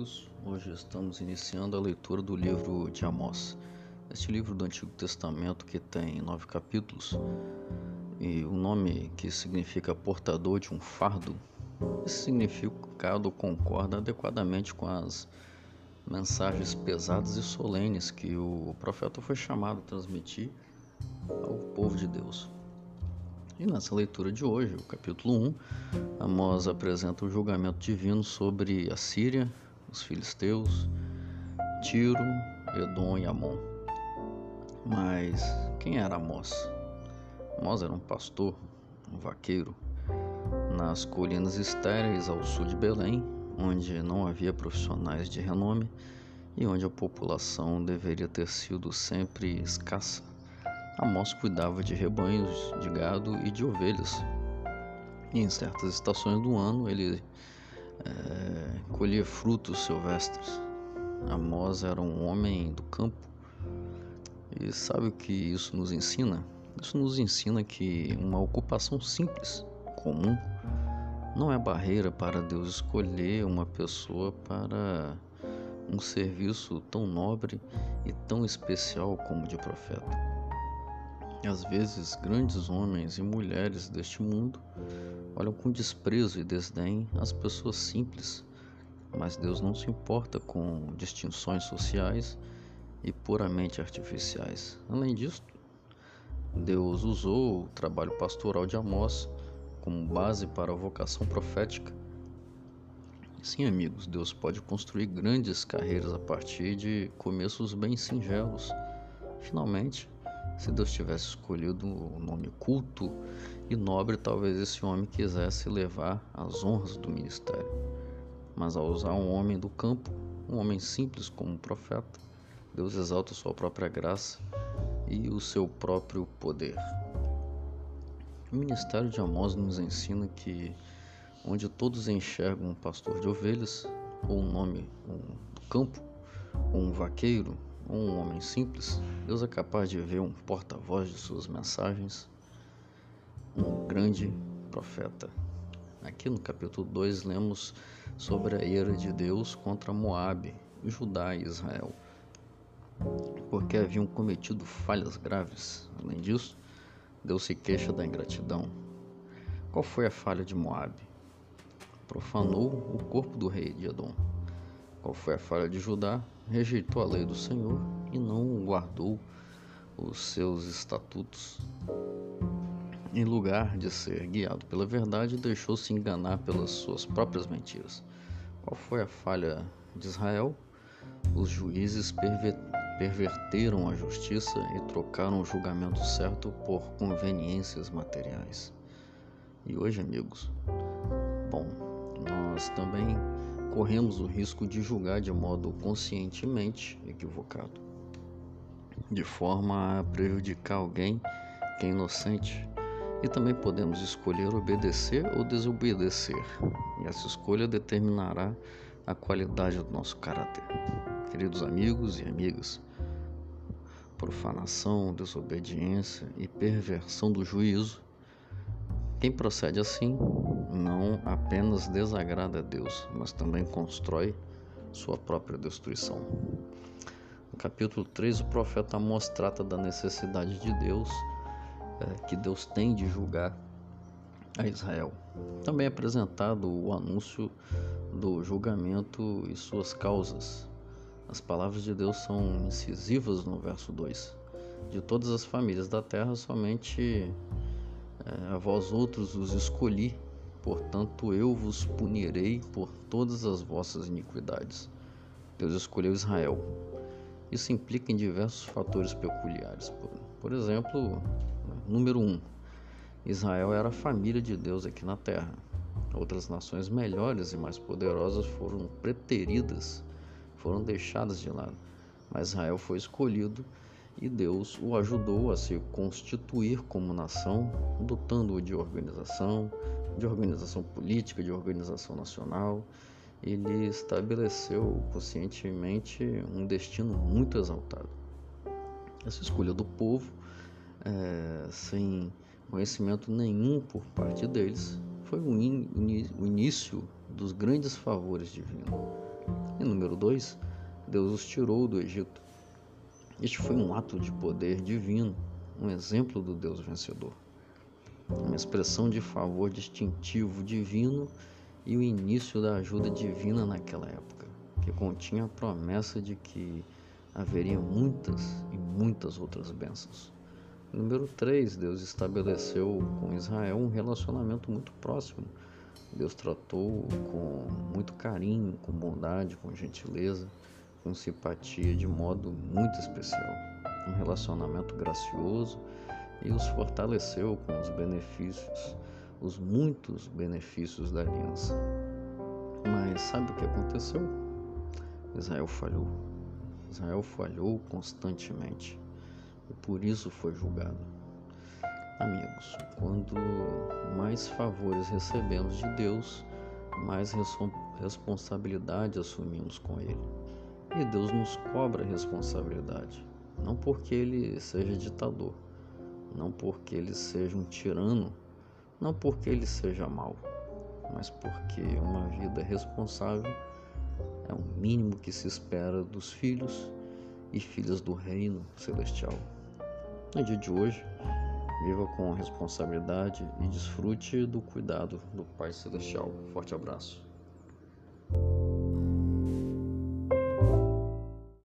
amigos, hoje estamos iniciando a leitura do livro de Amós. Este livro do Antigo Testamento que tem nove capítulos e o nome que significa portador de um fardo, esse significado concorda adequadamente com as mensagens pesadas e solenes que o profeta foi chamado a transmitir ao povo de Deus. E nessa leitura de hoje, o capítulo 1, Amós apresenta o julgamento divino sobre a Síria, os filisteus, Tiro, Edom e Amon. Mas quem era Amós? Amós era um pastor, um vaqueiro, nas colinas estéreis ao sul de Belém, onde não havia profissionais de renome e onde a população deveria ter sido sempre escassa. Amós cuidava de rebanhos de gado e de ovelhas. E em certas estações do ano ele é, colhia frutos silvestres. Amós era um homem do campo. E sabe o que isso nos ensina? Isso nos ensina que uma ocupação simples, comum, não é barreira para Deus escolher uma pessoa para um serviço tão nobre e tão especial como o de profeta. Às vezes, grandes homens e mulheres deste mundo olham com desprezo e desdém as pessoas simples, mas Deus não se importa com distinções sociais e puramente artificiais. Além disso, Deus usou o trabalho pastoral de Amós como base para a vocação profética. Sim, amigos, Deus pode construir grandes carreiras a partir de começos bem singelos. Finalmente, se Deus tivesse escolhido um nome culto e nobre, talvez esse homem quisesse levar as honras do ministério. Mas ao usar um homem do campo, um homem simples como um profeta, Deus exalta sua própria graça e o seu próprio poder. O ministério de Amós nos ensina que onde todos enxergam um pastor de ovelhas, ou um nome um, do campo, ou um vaqueiro, um homem simples, Deus é capaz de ver um porta-voz de suas mensagens, um grande profeta. Aqui no capítulo 2 lemos sobre a ira de Deus contra Moabe, Judá e Israel, porque haviam cometido falhas graves. Além disso, Deus se queixa da ingratidão. Qual foi a falha de Moabe? Profanou o corpo do rei de Edom. Qual foi a falha de Judá? Rejeitou a lei do Senhor e não guardou os seus estatutos. Em lugar de ser guiado pela verdade, deixou-se enganar pelas suas próprias mentiras. Qual foi a falha de Israel? Os juízes perverteram a justiça e trocaram o julgamento certo por conveniências materiais. E hoje, amigos, bom, nós também corremos o risco de julgar de modo conscientemente equivocado, de forma a prejudicar alguém que é inocente. E também podemos escolher obedecer ou desobedecer, e essa escolha determinará a qualidade do nosso caráter. Queridos amigos e amigas, profanação, desobediência e perversão do juízo quem procede assim não apenas desagrada a Deus, mas também constrói sua própria destruição. No capítulo 3, o profeta Amós trata da necessidade de Deus, é, que Deus tem de julgar a Israel. Também é apresentado o anúncio do julgamento e suas causas. As palavras de Deus são incisivas no verso 2. De todas as famílias da terra, somente é, a vós outros os escolhi, portanto eu vos punirei por todas as vossas iniquidades. Deus escolheu Israel. Isso implica em diversos fatores peculiares. Por, por exemplo, número um, Israel era a família de Deus aqui na terra. Outras nações melhores e mais poderosas foram preteridas, foram deixadas de lado. Mas Israel foi escolhido e Deus o ajudou a se constituir como nação, dotando-o de organização, de organização política, de organização nacional. Ele estabeleceu conscientemente um destino muito exaltado. Essa escolha do povo, é, sem conhecimento nenhum por parte deles, foi o, in, o início dos grandes favores divinos. E número 2, Deus os tirou do Egito. Este foi um ato de poder divino, um exemplo do Deus vencedor. Uma expressão de favor distintivo divino e o início da ajuda divina naquela época, que continha a promessa de que haveria muitas e muitas outras bênçãos. Número 3, Deus estabeleceu com Israel um relacionamento muito próximo. Deus tratou com muito carinho, com bondade, com gentileza, com simpatia, de modo muito especial. Um relacionamento gracioso e os fortaleceu com os benefícios, os muitos benefícios da aliança. Mas sabe o que aconteceu? Israel falhou. Israel falhou constantemente e por isso foi julgado. Amigos, quando mais favores recebemos de Deus, mais responsabilidade assumimos com Ele. E Deus nos cobra responsabilidade, não porque Ele seja ditador, não porque Ele seja um tirano, não porque Ele seja mau, mas porque uma vida responsável é o mínimo que se espera dos filhos e filhas do reino celestial. No dia de hoje, viva com responsabilidade e desfrute do cuidado do Pai Celestial. Forte abraço.